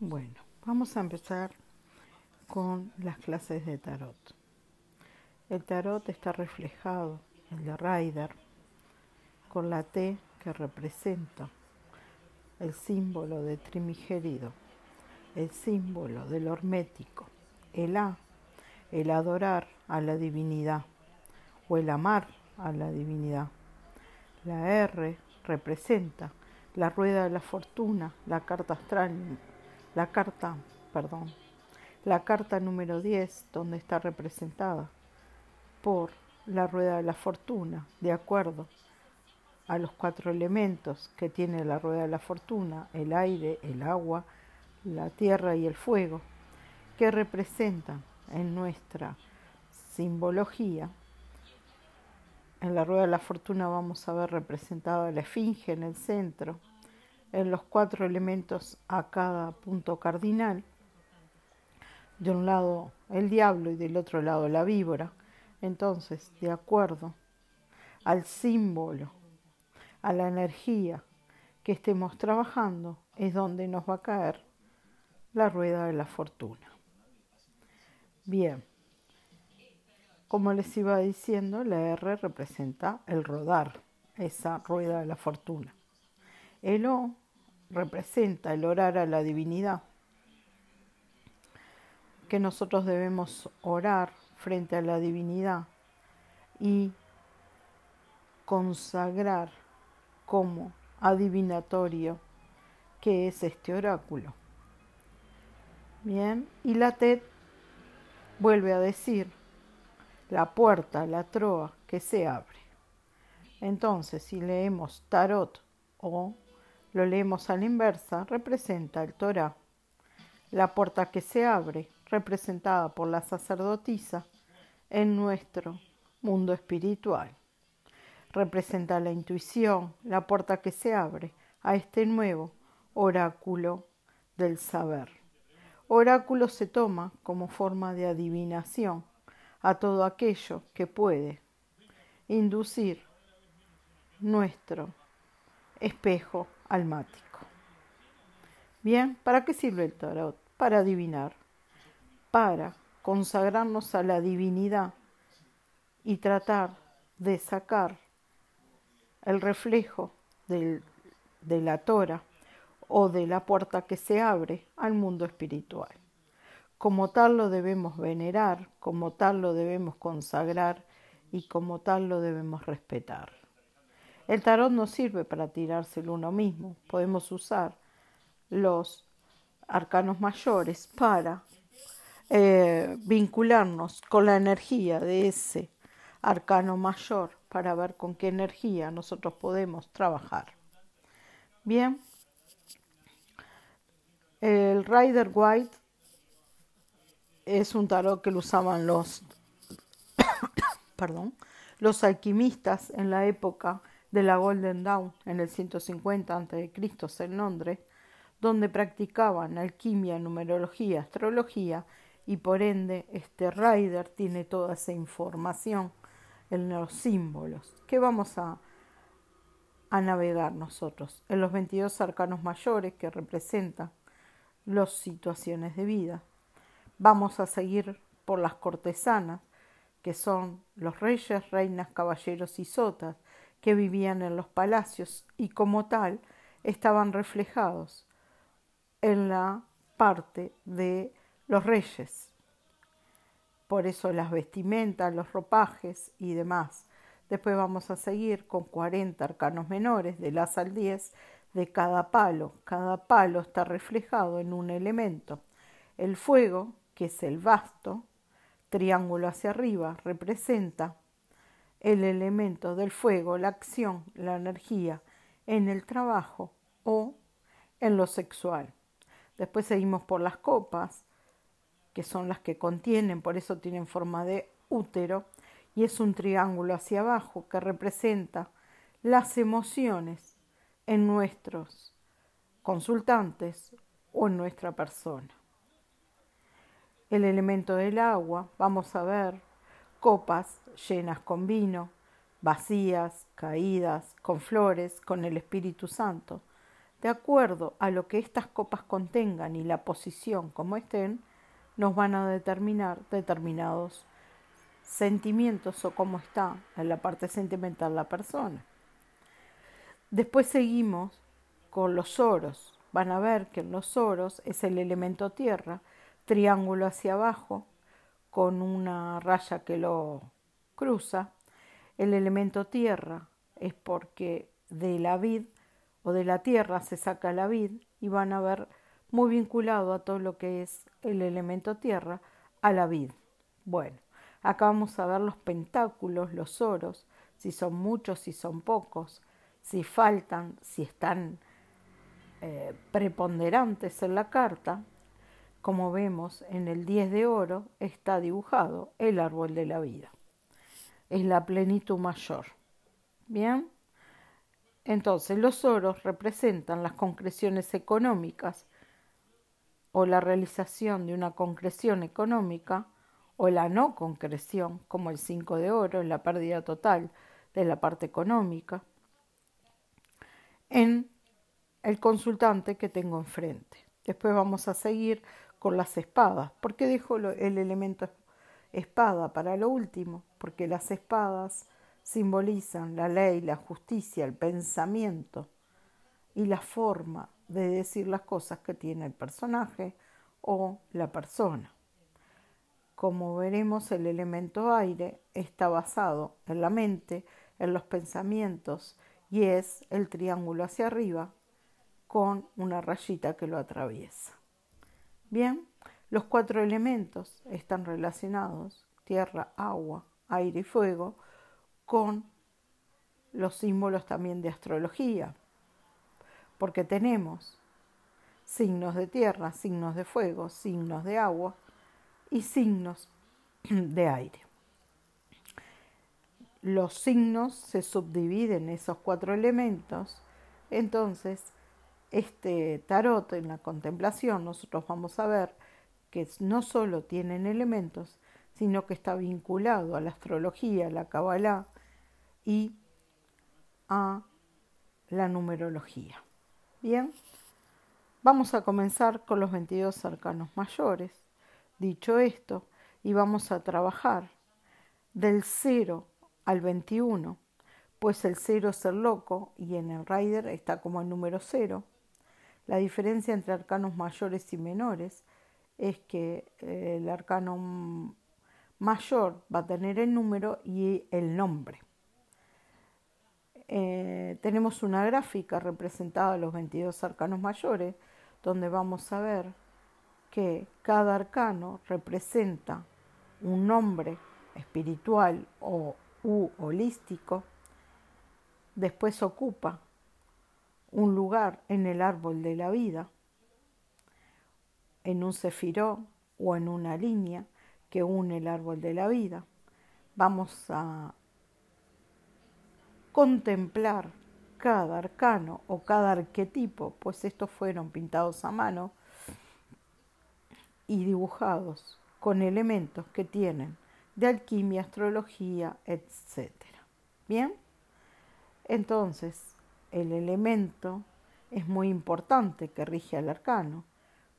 Bueno, vamos a empezar con las clases de tarot. El tarot está reflejado, el de Rider, con la T que representa el símbolo de trimigerido, el símbolo del hormético, el A, el adorar a la divinidad o el amar a la divinidad. La R representa la rueda de la fortuna, la carta astral la carta, perdón, la carta número 10, donde está representada por la rueda de la fortuna, de acuerdo a los cuatro elementos que tiene la rueda de la fortuna, el aire, el agua, la tierra y el fuego, que representan en nuestra simbología. En la rueda de la fortuna vamos a ver representada la esfinge en el centro, en los cuatro elementos a cada punto cardinal. De un lado el diablo y del otro lado la víbora. Entonces, de acuerdo al símbolo, a la energía que estemos trabajando, es donde nos va a caer la rueda de la fortuna. Bien, como les iba diciendo, la R representa el rodar, esa rueda de la fortuna. El O representa el orar a la divinidad, que nosotros debemos orar frente a la divinidad y consagrar como adivinatorio que es este oráculo. Bien, y la TED vuelve a decir la puerta, la troa que se abre. Entonces, si leemos tarot o lo leemos a la inversa, representa el Torah. La puerta que se abre, representada por la sacerdotisa, en nuestro mundo espiritual. Representa la intuición, la puerta que se abre a este nuevo oráculo del saber. Oráculo se toma como forma de adivinación a todo aquello que puede inducir nuestro espejo almático. Bien, ¿para qué sirve el tarot? Para adivinar, para consagrarnos a la divinidad y tratar de sacar el reflejo de la tora o de la puerta que se abre al mundo espiritual. Como tal lo debemos venerar, como tal lo debemos consagrar y como tal lo debemos respetar. El tarot no sirve para tirárselo uno mismo. Podemos usar los arcanos mayores para eh, vincularnos con la energía de ese arcano mayor para ver con qué energía nosotros podemos trabajar. Bien, el Rider White es un tarot que lo usaban los, perdón, los alquimistas en la época de la Golden Dawn en el 150 a.C. en Londres, donde practicaban alquimia, numerología, astrología y por ende este Rider tiene toda esa información en los símbolos que vamos a, a navegar nosotros en los 22 arcanos mayores que representan las situaciones de vida. Vamos a seguir por las cortesanas, que son los reyes, reinas, caballeros y sotas, que vivían en los palacios y como tal estaban reflejados en la parte de los reyes. Por eso las vestimentas, los ropajes y demás. Después vamos a seguir con 40 arcanos menores de las al 10 de cada palo. Cada palo está reflejado en un elemento. El fuego, que es el vasto, triángulo hacia arriba, representa el elemento del fuego, la acción, la energía en el trabajo o en lo sexual. Después seguimos por las copas, que son las que contienen, por eso tienen forma de útero, y es un triángulo hacia abajo que representa las emociones en nuestros consultantes o en nuestra persona. El elemento del agua, vamos a ver copas llenas con vino, vacías, caídas, con flores, con el Espíritu Santo. De acuerdo a lo que estas copas contengan y la posición como estén, nos van a determinar determinados sentimientos o cómo está en la parte sentimental la persona. Después seguimos con los oros. Van a ver que en los oros es el elemento tierra, triángulo hacia abajo, con una raya que lo cruza. El elemento tierra es porque de la vid o de la tierra se saca la vid y van a ver muy vinculado a todo lo que es el elemento tierra, a la vid. Bueno, acá vamos a ver los pentáculos, los oros, si son muchos, si son pocos, si faltan, si están eh, preponderantes en la carta. Como vemos en el 10 de oro está dibujado el árbol de la vida. Es la plenitud mayor. Bien. Entonces, los oros representan las concreciones económicas o la realización de una concreción económica o la no concreción, como el 5 de oro, la pérdida total de la parte económica, en el consultante que tengo enfrente. Después vamos a seguir con las espadas. ¿Por qué dejo el elemento espada para lo último? Porque las espadas simbolizan la ley, la justicia, el pensamiento y la forma de decir las cosas que tiene el personaje o la persona. Como veremos, el elemento aire está basado en la mente, en los pensamientos y es el triángulo hacia arriba con una rayita que lo atraviesa. Bien, los cuatro elementos están relacionados, tierra, agua, aire y fuego, con los símbolos también de astrología, porque tenemos signos de tierra, signos de fuego, signos de agua y signos de aire. Los signos se subdividen en esos cuatro elementos, entonces este tarot en la contemplación nosotros vamos a ver que no solo tienen elementos, sino que está vinculado a la astrología, a la Kabbalah, y a la numerología. Bien, vamos a comenzar con los 22 arcanos mayores. Dicho esto, y vamos a trabajar del 0 al 21, pues el 0 es el loco y en el rider está como el número 0. La diferencia entre arcanos mayores y menores es que eh, el arcano mayor va a tener el número y el nombre. Eh, tenemos una gráfica representada de los 22 arcanos mayores, donde vamos a ver que cada arcano representa un nombre espiritual o u holístico, después ocupa un lugar en el árbol de la vida, en un cefiró o en una línea que une el árbol de la vida. Vamos a contemplar cada arcano o cada arquetipo, pues estos fueron pintados a mano y dibujados con elementos que tienen de alquimia, astrología, etc. Bien, entonces el elemento es muy importante que rige al arcano,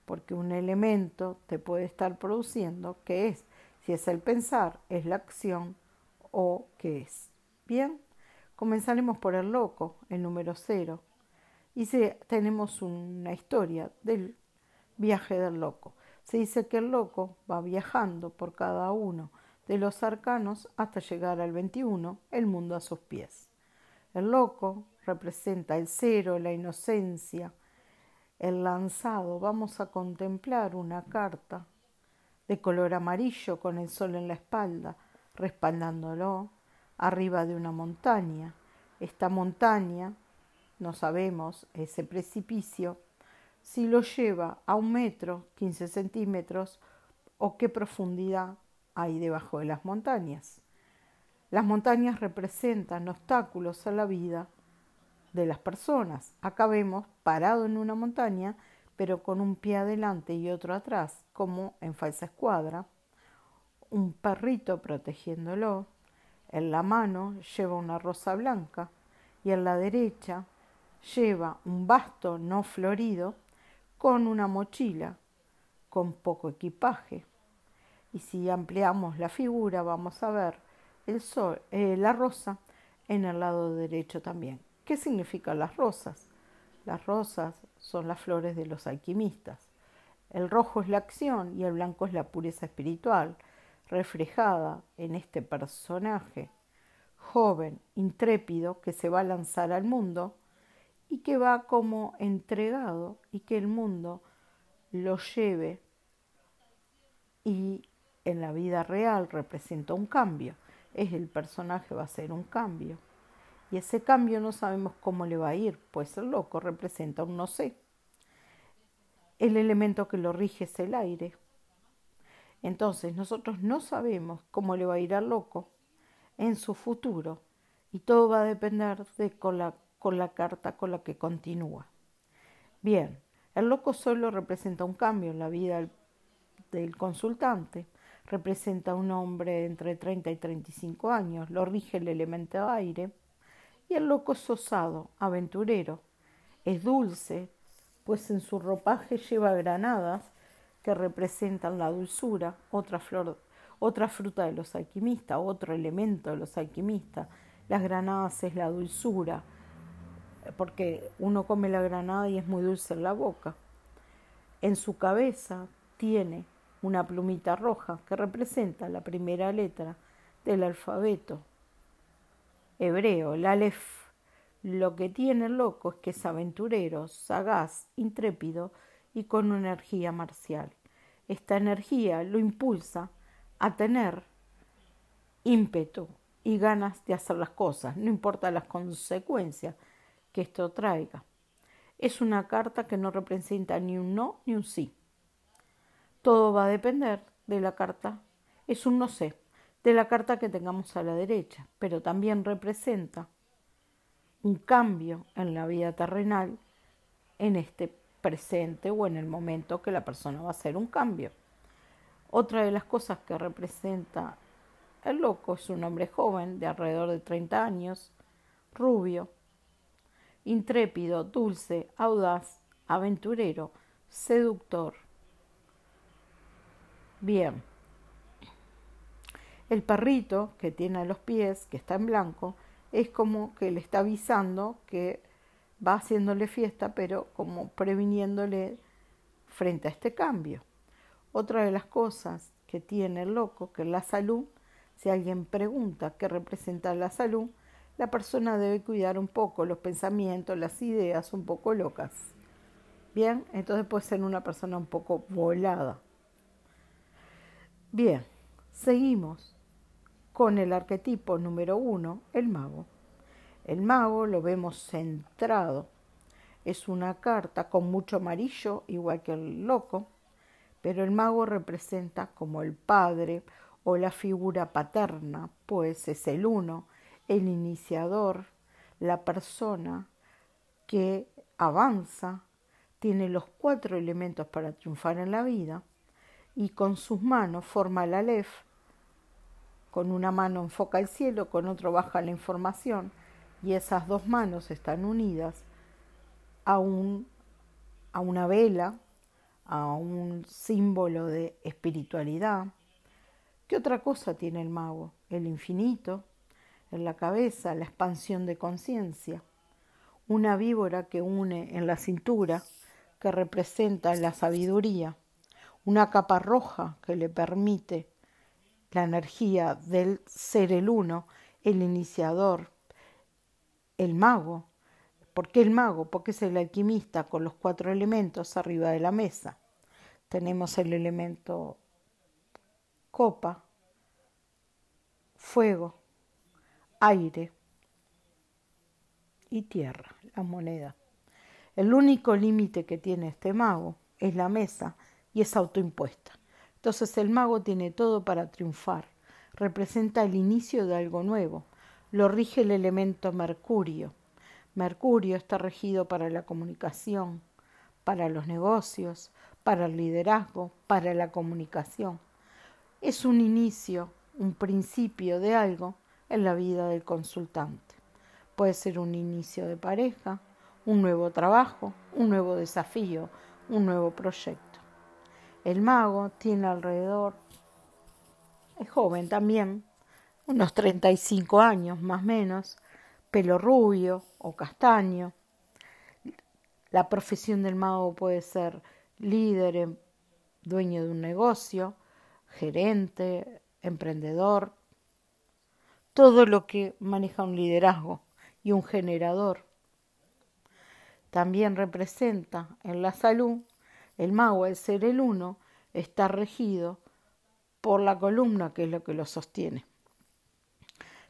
porque un elemento te puede estar produciendo que es, si es el pensar, es la acción o qué es. Bien, Comenzaremos por el loco, el número cero. Y tenemos una historia del viaje del loco. Se dice que el loco va viajando por cada uno de los arcanos hasta llegar al 21, el mundo a sus pies. El loco representa el cero, la inocencia, el lanzado. Vamos a contemplar una carta de color amarillo con el sol en la espalda, respaldándolo arriba de una montaña. Esta montaña, no sabemos, ese precipicio, si lo lleva a un metro, 15 centímetros, o qué profundidad hay debajo de las montañas. Las montañas representan obstáculos a la vida de las personas. Acá vemos parado en una montaña, pero con un pie adelante y otro atrás, como en falsa escuadra, un perrito protegiéndolo, en la mano lleva una rosa blanca y en la derecha Lleva un basto no florido con una mochila con poco equipaje. Y si ampliamos la figura vamos a ver el sol, eh, la rosa en el lado derecho también. ¿Qué significan las rosas? Las rosas son las flores de los alquimistas. El rojo es la acción y el blanco es la pureza espiritual, reflejada en este personaje joven, intrépido, que se va a lanzar al mundo y que va como entregado y que el mundo lo lleve y en la vida real representa un cambio. Es el personaje va a ser un cambio. Y ese cambio no sabemos cómo le va a ir, pues el loco representa un no sé. El elemento que lo rige es el aire. Entonces nosotros no sabemos cómo le va a ir al loco en su futuro y todo va a depender de con la, con la carta con la que continúa. Bien, el loco solo representa un cambio en la vida del, consultante, representa un hombre entre 30 y 35 años, lo rige el elemento aire, y el loco es osado, aventurero, es dulce, pues en su ropaje lleva granadas que representan la dulzura, otra flor, otra fruta de los alquimistas, otro elemento de los alquimistas. Las granadas es la dulzura, porque uno come la granada y es muy dulce en la boca. En su cabeza tiene una plumita roja que representa la primera letra del alfabeto hebreo, Aleph. Lo que tiene el loco es que es aventurero, sagaz, intrépido y con una energía marcial. Esta energía lo impulsa a tener ímpetu y ganas de hacer las cosas, no importa las consecuencias que esto traiga. Es una carta que no representa ni un no ni un sí. Todo va a depender de la carta. Es un no sé, de la carta que tengamos a la derecha, pero también representa un cambio en la vida terrenal en este presente o en el momento que la persona va a hacer un cambio. Otra de las cosas que representa el loco es un hombre joven de alrededor de 30 años, rubio, intrépido, dulce, audaz, aventurero, seductor. Bien. El perrito que tiene a los pies, que está en blanco, es como que le está avisando que va haciéndole fiesta, pero como previniéndole frente a este cambio. Otra de las cosas que tiene el loco, que la salud, si alguien pregunta qué representa la salud, la persona debe cuidar un poco los pensamientos, las ideas un poco locas. Bien, entonces puede ser una persona un poco volada. Bien, seguimos con el arquetipo número uno, el mago. El mago lo vemos centrado. Es una carta con mucho amarillo, igual que el loco, pero el mago representa como el padre o la figura paterna, pues es el uno, el iniciador, la persona que avanza, tiene los cuatro elementos para triunfar en la vida y con sus manos forma el Aleph, con una mano enfoca el cielo, con otro baja la información, y esas dos manos están unidas a, un, a una vela, a un símbolo de espiritualidad. ¿Qué otra cosa tiene el mago? El infinito, en la cabeza, la expansión de conciencia, una víbora que une en la cintura, que representa la sabiduría, una capa roja que le permite la energía del ser el uno, el iniciador, el mago. ¿Por qué el mago? Porque es el alquimista con los cuatro elementos arriba de la mesa. Tenemos el elemento copa, fuego, aire y tierra, la moneda. El único límite que tiene este mago es la mesa y es autoimpuesta. Entonces el mago tiene todo para triunfar. Representa el inicio de algo nuevo, lo rige el elemento Mercurio. Mercurio está regido para la comunicación, para los negocios, para el liderazgo, para la comunicación. Es un inicio, un principio de algo en la vida del consultante. Puede ser un inicio de pareja, un nuevo trabajo, un nuevo desafío, un nuevo proyecto. El mago tiene alrededor, es joven también, unos 35 años más o menos, pelo rubio o castaño. La profesión del mago puede ser líder, em, dueño de un negocio, gerente, emprendedor, todo lo que maneja un liderazgo y un generador. También representa en la salud el mago, al ser el uno, está regido por la columna que es lo que lo sostiene.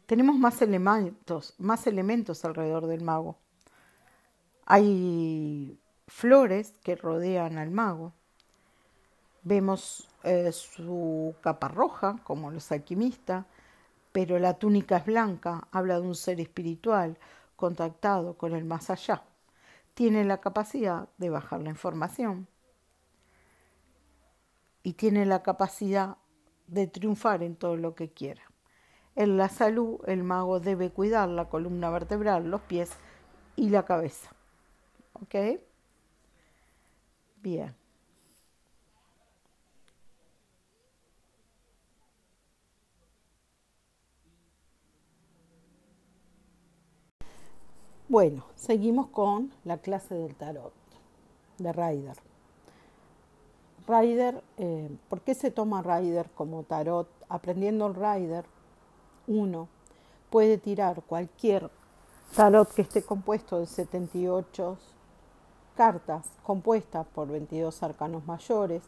Tenemos más elementos, más elementos alrededor del mago. Hay flores que rodean al mago. Vemos eh, su capa roja, como los alquimistas, pero la túnica es blanca, habla de un ser espiritual contactado con el más allá. Tiene la capacidad de bajar la información y tiene la capacidad de triunfar en todo lo que quiera. En la salud, el mago debe cuidar la columna vertebral, los pies y la cabeza. ¿Ok? Bien. Bueno, seguimos con la clase del tarot de Ryder. Ryder, eh, ¿por qué se toma Ryder como tarot? Aprendiendo el Ryder, uno puede tirar cualquier tarot que esté compuesto de 78 cartas, compuestas por 22 arcanos mayores,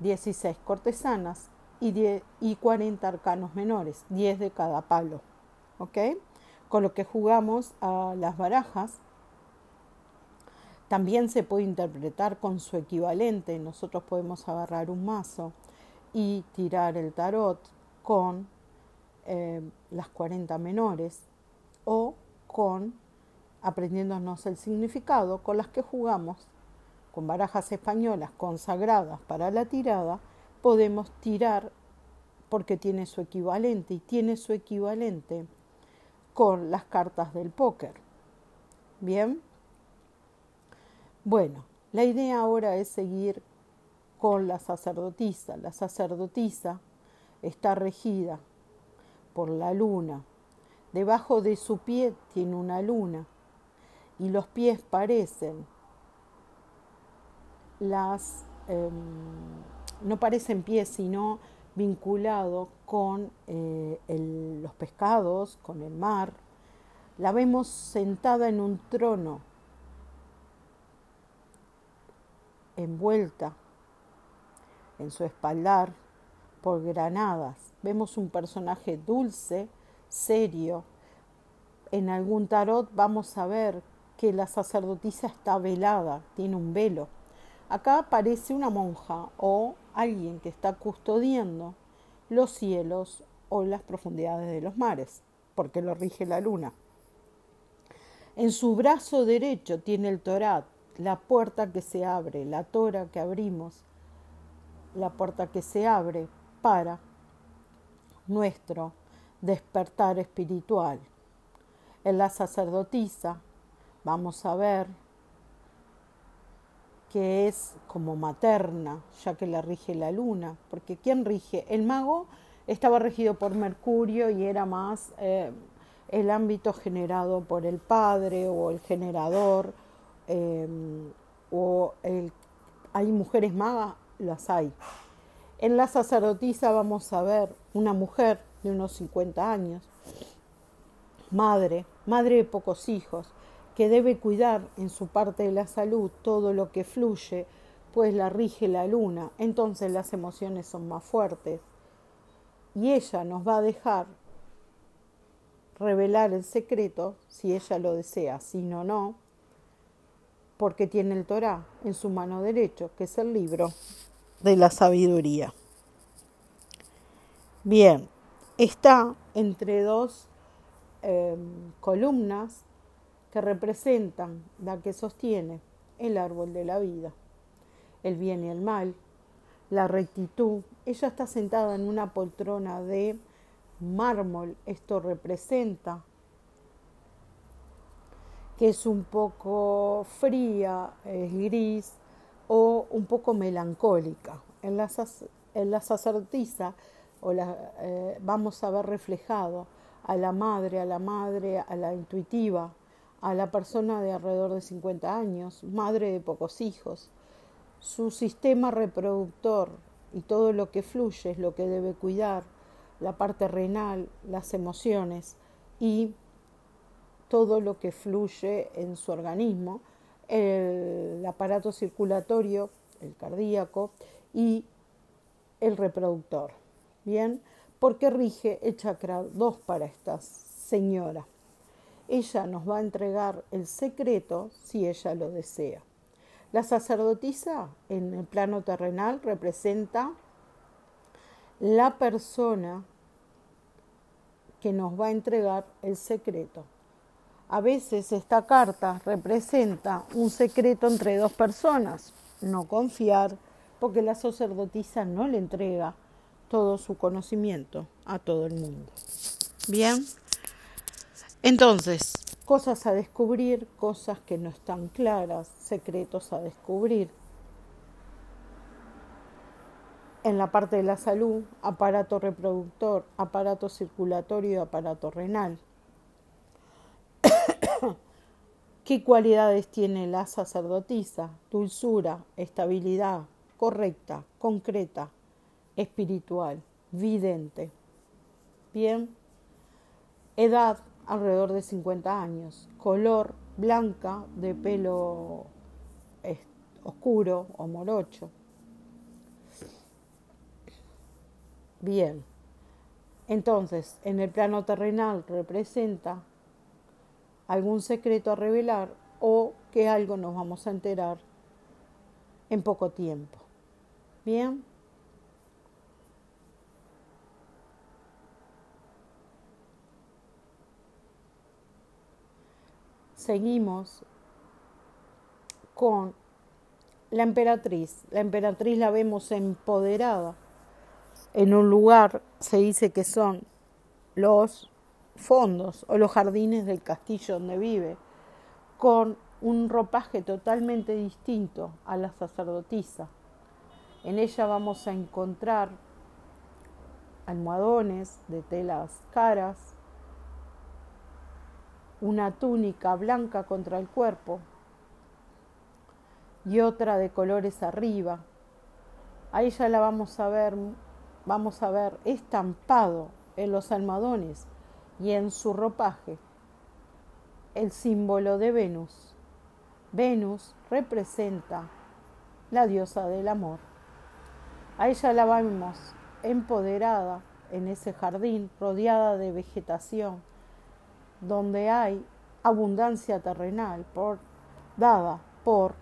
16 cortesanas y, y 40 arcanos menores, 10 de cada palo. ¿Ok? con lo que jugamos a las barajas. También se puede interpretar con su equivalente. Nosotros podemos agarrar un mazo y tirar el tarot con eh, las 40 menores o con aprendiéndonos el significado con las que jugamos con barajas españolas consagradas para la tirada, podemos tirar porque tiene su equivalente y tiene su equivalente con las cartas del póker. Bien. Bueno, la idea ahora es seguir con la sacerdotisa. La sacerdotisa está regida por la luna. Debajo de su pie tiene una luna y los pies parecen las em, no parecen pies sino vinculado con eh, los pescados, con el mar. La vemos sentada en un trono, envuelta en su espaldar por granadas. Vemos un personaje dulce, serio. En algún tarot vamos a ver que la sacerdotisa está velada, tiene un velo. Acá aparece una monja o alguien que está custodiando los cielos o las profundidades de los mares, porque lo rige la luna. En su brazo derecho tiene el Torat, la puerta que se abre, la tora que abrimos, la puerta que se abre para nuestro despertar espiritual. En la sacerdotisa vamos a ver que es como materna, ya que la rige la luna, porque ¿quién rige? El mago estaba regido por Mercurio y era más eh, el ámbito generado por el padre o el generador, eh, o hay mujeres magas, las hay. En la sacerdotisa vamos a ver una mujer de unos 50 años, madre, madre de pocos hijos, que debe cuidar en su parte de la salud todo lo que fluye, pues la rige la luna, entonces las emociones son más fuertes. Y ella nos va a dejar revelar el secreto si ella lo desea, si no, no, porque tiene el Torah en su mano derecha, que es el libro de la sabiduría. Bien, está entre dos eh, columnas que representan la que sostiene el árbol de la vida, el bien y el mal, la rectitud. Ella está sentada en una poltrona de mármol. Esto representa es un poco fría, es gris o un poco melancólica. En la, en la sacerdotisa o la, eh, vamos a ver reflejado a la madre, a la madre, a la intuitiva, a la persona de alrededor de 50 años, madre de pocos hijos. Su sistema reproductor y todo lo que fluye es lo que debe cuidar, la parte renal, las emociones y todo lo que fluye en su organismo, el aparato circulatorio, el cardíaco y el reproductor. Bien, porque rige el chakra 2 para esta señora. Ella nos va a entregar el secreto si ella lo desea. La sacerdotisa en el plano terrenal representa la persona que nos va a entregar el secreto. A veces esta carta representa un secreto entre dos personas, no confiar, porque la sacerdotisa no le entrega todo su conocimiento a todo el mundo. Bien, entonces, cosas a descubrir, cosas que no están claras, secretos a descubrir. En la parte de la salud, aparato reproductor, aparato circulatorio y aparato renal. ¿Qué cualidades tiene la sacerdotisa? Dulzura, estabilidad, correcta, concreta, espiritual, vidente. Bien, edad alrededor de 50 años, color blanca de pelo oscuro o morocho. Bien, entonces en el plano terrenal representa algún secreto a revelar o que algo nos vamos a enterar en poco tiempo. Bien. seguimos con la emperatriz. La emperatriz la vemos empoderada. En un lugar se dice que son los fondos o los jardines del castillo donde vive, con un ropaje totalmente distinto a la sacerdotisa. En ella vamos a encontrar almohadones de telas caras, una túnica blanca contra el cuerpo y otra de colores arriba. Ahí ya la vamos a ver, vamos a ver estampado en los almohadones y en su ropaje el símbolo de Venus. Venus representa la diosa del amor. A ella la vemos empoderada en ese jardín, rodeada de vegetación, donde hay abundancia terrenal por, dada por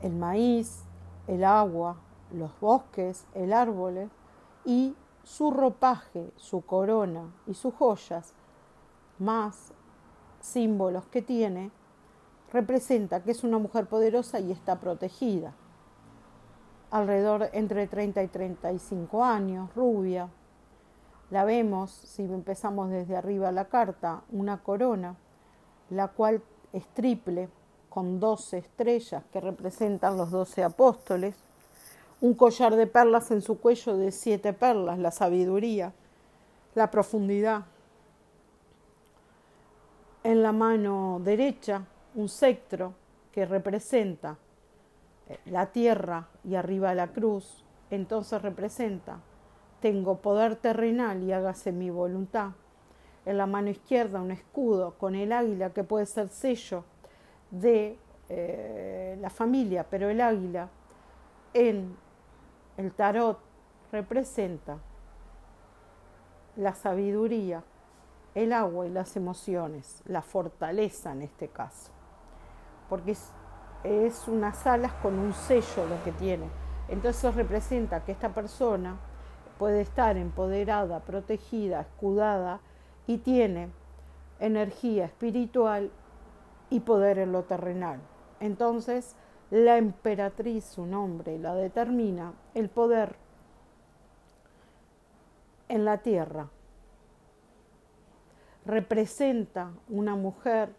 el maíz, el agua, los bosques, el árbol y su ropaje, su corona y sus joyas, más símbolos que tiene, representa que es una mujer poderosa y está protegida. Alrededor entre 30 y 35 años, rubia, la vemos, si empezamos desde arriba la carta, una corona, la cual es triple, con doce estrellas que representan los doce apóstoles, un collar de perlas en su cuello de siete perlas, la sabiduría, la profundidad. En la mano derecha, un cetro que representa eh, la tierra y arriba la cruz, entonces representa tengo poder terrenal y hágase mi voluntad. En la mano izquierda un escudo con el águila que puede ser sello de eh, la familia, pero el águila en el tarot representa la sabiduría, el agua y las emociones, la fortaleza en este caso, porque es, unas alas con un sello lo que tiene. Entonces representa que esta persona puede estar empoderada, protegida, escudada y tiene energía espiritual y poder en lo terrenal. Entonces, la emperatriz, su nombre, la determina el poder en la tierra. representa una mujer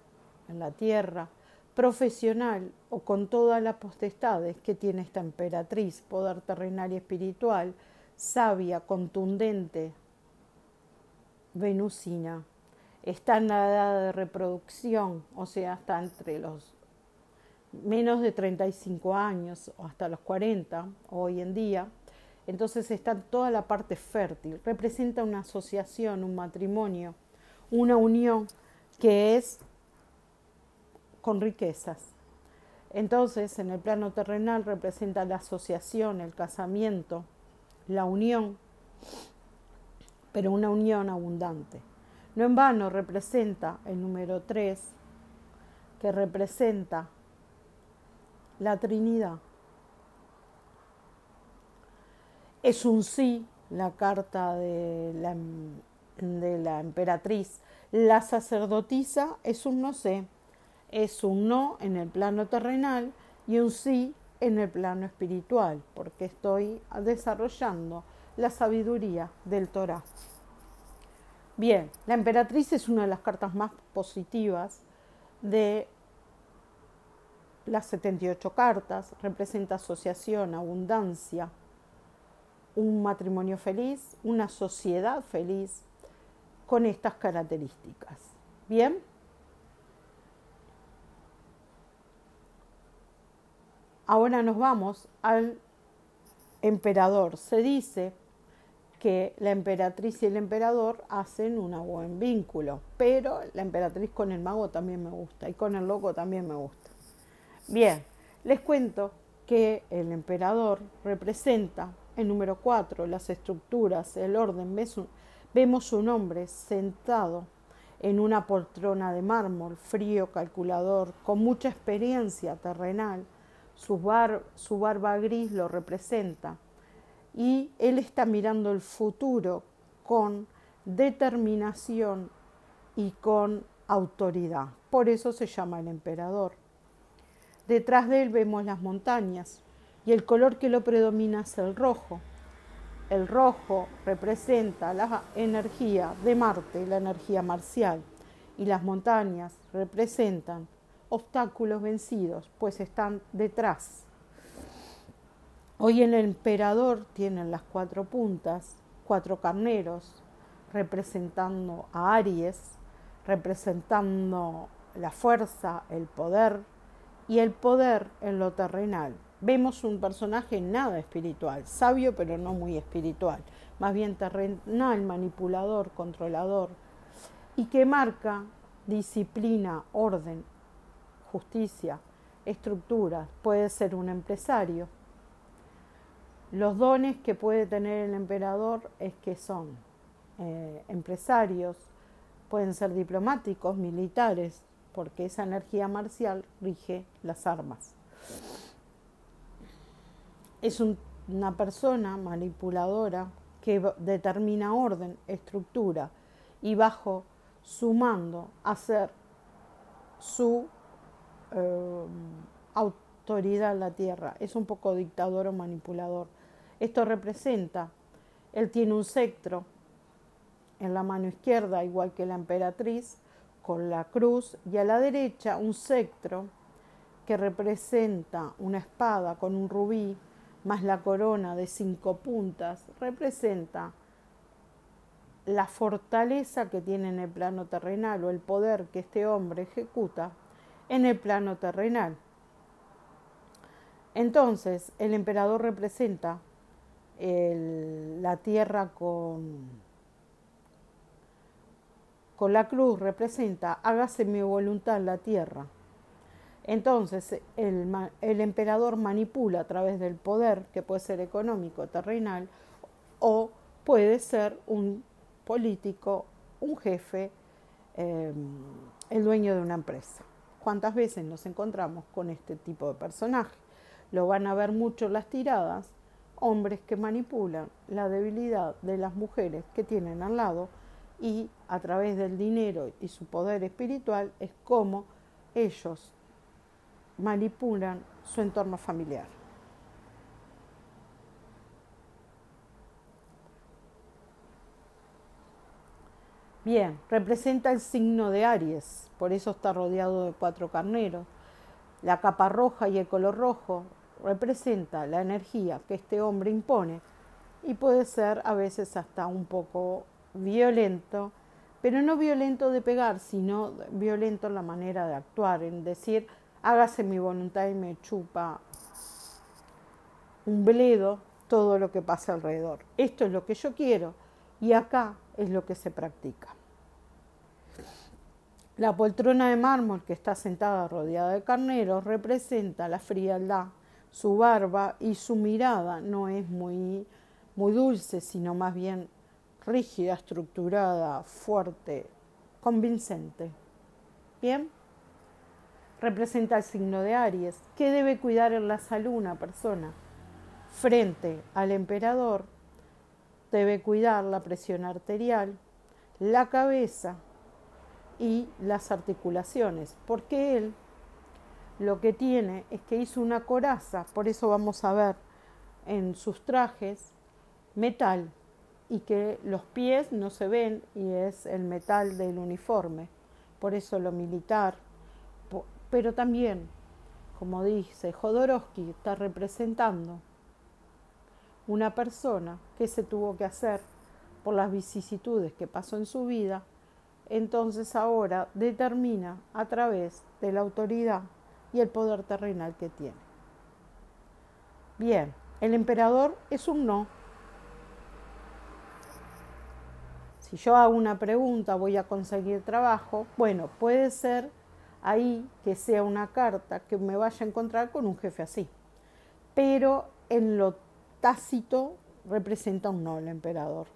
en la tierra, profesional o con todas las potestades que tiene esta emperatriz, poder terrenal y espiritual, sabia, contundente, venusina. Está en la edad de reproducción, o sea, está entre los menos de 35 años o hasta los 40 hoy en día. Entonces está toda la parte fértil. Representa una asociación, un matrimonio, una unión que es con riquezas. Entonces, en el plano terrenal representa la asociación, el casamiento, la unión, pero una unión abundante. No en vano representa el número 3, que representa la Trinidad. Es un sí, la carta de la, emperatriz. La sacerdotisa es un no sé, es un no en el plano terrenal y un sí en el plano espiritual, porque estoy desarrollando la sabiduría del Torah. Bien, la emperatriz es una de las cartas más positivas de las 78 cartas, representa asociación, abundancia, un matrimonio feliz, una sociedad feliz con estas características. Bien. Ahora nos vamos al emperador. Se dice que la emperatriz y el emperador hacen un buen vínculo, pero la emperatriz con el mago también me gusta y con el loco también me gusta. Bien, les cuento que el emperador representa el número 4, las estructuras, el orden. Vemos un hombre sentado en una poltrona de mármol, frío, calculador, con mucha experiencia terrenal, su, su barba gris lo representa y él está mirando el futuro con determinación y con autoridad. Por eso se llama el emperador. Detrás de él vemos las montañas y el color que lo predomina es el rojo. El rojo representa la energía de Marte, la energía marcial, y las montañas representan obstáculos vencidos, pues están detrás. Hoy el emperador tiene las cuatro puntas, cuatro carneros, representando a Aries, representando la fuerza, el poder y el poder en lo terrenal. Vemos un personaje nada espiritual, sabio pero no muy espiritual, más bien terrenal, manipulador, controlador, y que marca disciplina, orden, justicia, estructura, puede ser un empresario. Los dones que puede tener el emperador es que son eh, empresarios, pueden ser diplomáticos, militares, porque esa energía marcial rige las armas. Es una persona manipuladora que determina orden, estructura y bajo su mando hacer su eh, autoridad en la tierra. Es un poco dictador o manipulador. Esto representa, él tiene un cetro en la mano izquierda, igual que la emperatriz, con la cruz, y a la derecha un cetro que representa una espada con un rubí, más la corona de cinco puntas, representa la fortaleza que tiene en el plano terrenal o el poder que este hombre ejecuta en el plano terrenal. Entonces, el emperador representa la tierra con, la cruz, representa hágase mi voluntad en la tierra. Entonces, el, el emperador manipula a través del poder, que puede ser económico, terrenal, o puede ser un político, un jefe, em, el dueño de una empresa. ¿Cuántas veces nos encontramos con este tipo de personaje? Lo van a ver mucho las tiradas, hombres que manipulan la debilidad de las mujeres que tienen al lado y a través del dinero y su poder espiritual es como ellos manipulan su entorno familiar. Bien, representa el signo de Aries, por eso está rodeado de cuatro carneros. La capa roja y el color rojo representa la energía que este hombre impone y puede ser a veces hasta un poco violento, pero no violento de pegar, sino violento en la manera de actuar, en decir, hágase mi voluntad y me chupa un bledo todo lo que pasa alrededor. Esto es lo que yo quiero y acá es lo que se practica. La poltrona de mármol que está sentada rodeada de carneros representa la frialdad. Su barba y su mirada no es muy, muy dulce, sino más bien rígida, estructurada, fuerte, convincente. Bien, representa el signo de Aries. ¿Qué debe cuidar en la salud una persona? Frente al emperador, debe cuidar la presión arterial, la cabeza y las articulaciones, porque él lo que tiene es que hizo una coraza, por eso vamos a ver en sus trajes metal y que los pies no se ven y es el metal del uniforme, por eso lo militar, pero también, como dice Jodorowsky, está representando una persona que se tuvo que hacer por las vicisitudes que pasó en su vida, entonces ahora determina a través de la autoridad y el poder terrenal que tiene. Bien, el emperador es un no. Si yo hago una pregunta, voy a conseguir trabajo, bueno, puede ser ahí que sea una carta que me vaya a encontrar con un jefe así. Pero en lo tácito representa un noble emperador.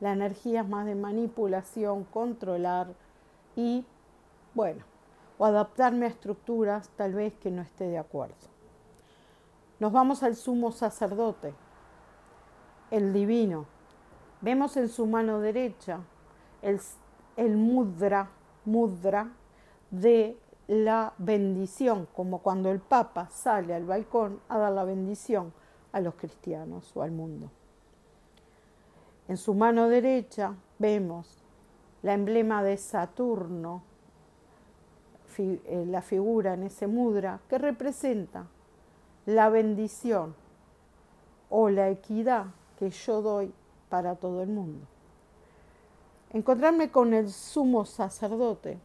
La energía es más de manipulación, controlar y, bueno, o adaptarme a estructuras tal vez que no esté de acuerdo. Nos vamos al sumo sacerdote, el divino. Vemos en su mano derecha el, mudra, mudra de la bendición, como cuando el Papa sale al balcón a dar la bendición a los cristianos o al mundo. En su mano derecha vemos la emblema de Saturno, eh, la figura en ese mudra que representa la bendición o la equidad que yo doy para todo el mundo. Encontrarme con el sumo sacerdote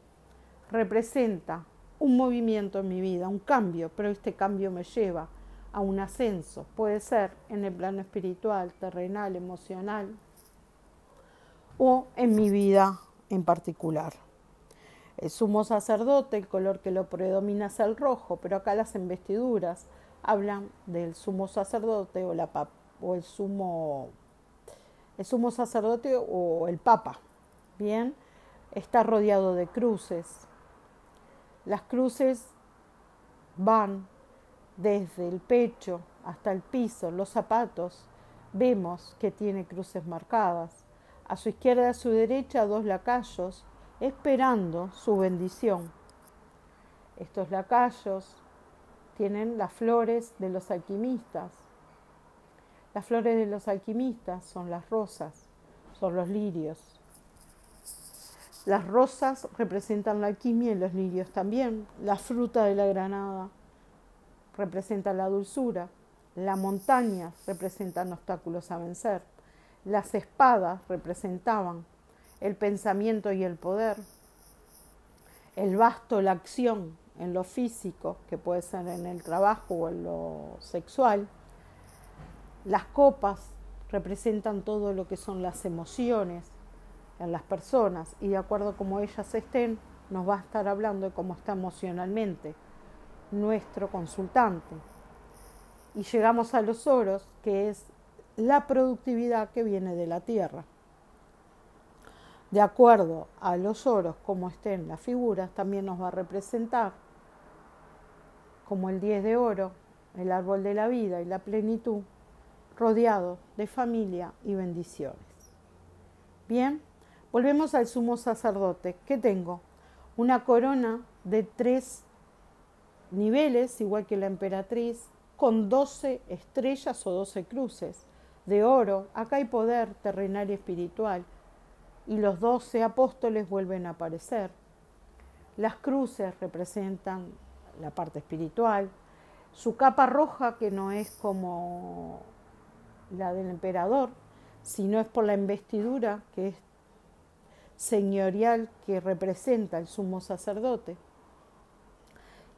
representa un movimiento en mi vida, un cambio, pero este cambio me lleva a un ascenso. Puede ser en el plano espiritual, terrenal, emocional o en mi vida en particular. El sumo sacerdote, el color que lo predomina es el rojo, pero acá las investiduras hablan del sumo sacerdote o, la o el sumo el sumo sacerdote o el papa. Bien, está rodeado de cruces. Las cruces van desde el pecho hasta el piso, los zapatos, vemos que tiene cruces marcadas. A su izquierda y a su derecha dos lacayos esperando su bendición. Estos lacayos tienen las flores de los alquimistas. Las flores de los alquimistas son las rosas, son los lirios. Las rosas representan la alquimia y los lirios también. La fruta de la granada representa la dulzura, la montaña representan obstáculos a vencer, las espadas representaban el pensamiento y el poder, el basto, la acción en lo físico, que puede ser en el trabajo o en lo sexual, las copas representan todo lo que son las emociones en las personas y de acuerdo a cómo ellas estén, nos va a estar hablando de cómo está emocionalmente nuestro consultante. Y llegamos a los oros, que es la productividad que viene de la tierra. De acuerdo a los oros, como estén las figuras, también nos va a representar como el 10 de oro, el árbol de la vida y la plenitud, rodeado de familia y bendiciones. Bien, volvemos al sumo sacerdote. ¿Qué tengo? Una corona de tres niveles, igual que la emperatriz, con 12 estrellas o 12 cruces de oro. Acá hay poder terrenal y espiritual. y los doce apóstoles vuelven a aparecer. Las cruces representan la parte espiritual, su capa roja que no es como la del emperador, sino es por la investidura que es señorial que representa el sumo sacerdote.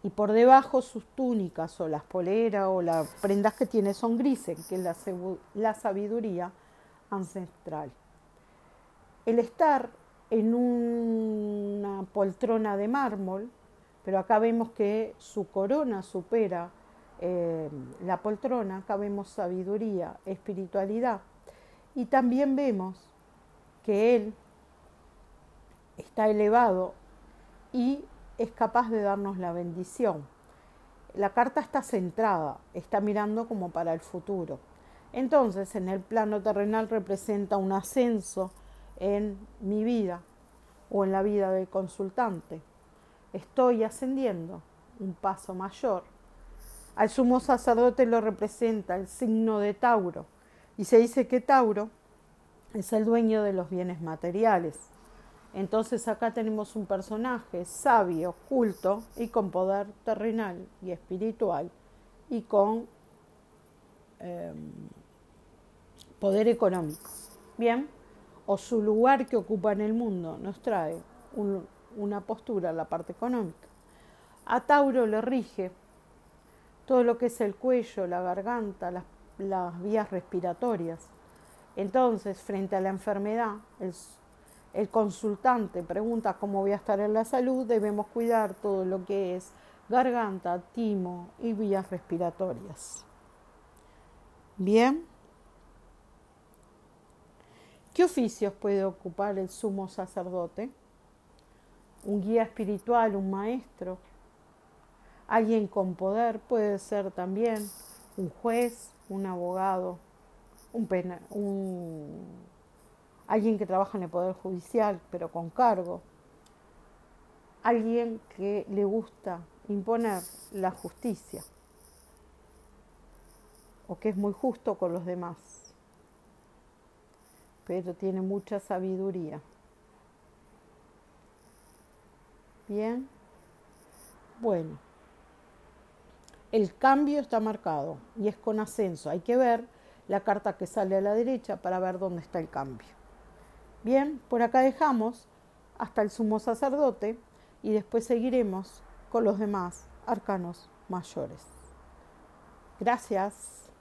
Y por debajo sus túnicas o las poleras o las prendas que tiene son grises, que es la, la sabiduría ancestral. El estar en una poltrona de mármol, pero acá vemos que su corona supera eh, la poltrona, acá vemos sabiduría, espiritualidad, y también vemos que Él está elevado y es capaz de darnos la bendición. La carta está centrada, está mirando como para el futuro. Entonces, en el plano terrenal representa un ascenso en mi vida o en la vida del consultante. Estoy ascendiendo un paso mayor. Al sumo sacerdote lo representa el signo de Tauro y se dice que Tauro es el dueño de los bienes materiales. Entonces acá tenemos un personaje sabio, culto y con poder terrenal y espiritual y con em, poder económico. Bien o su lugar que ocupa en el mundo nos trae una postura en la parte económica. A Tauro le rige todo lo que es el cuello, la garganta, las, vías respiratorias. Entonces, frente a la enfermedad, el consultante pregunta cómo voy a estar en la salud, debemos cuidar todo lo que es garganta, timo y vías respiratorias. Bien. ¿Qué oficios puede ocupar el sumo sacerdote? Un guía espiritual, un maestro, alguien con poder, puede ser también un juez, un abogado, un, un alguien que trabaja en el poder judicial, pero con cargo, alguien que le gusta imponer la justicia o que es muy justo con los demás pero tiene mucha sabiduría. Bien. Bueno. El cambio está marcado y es con ascenso. Hay que ver la carta que sale a la derecha para ver dónde está el cambio. Bien, por acá dejamos hasta el sumo sacerdote y después seguiremos con los demás arcanos mayores. Gracias.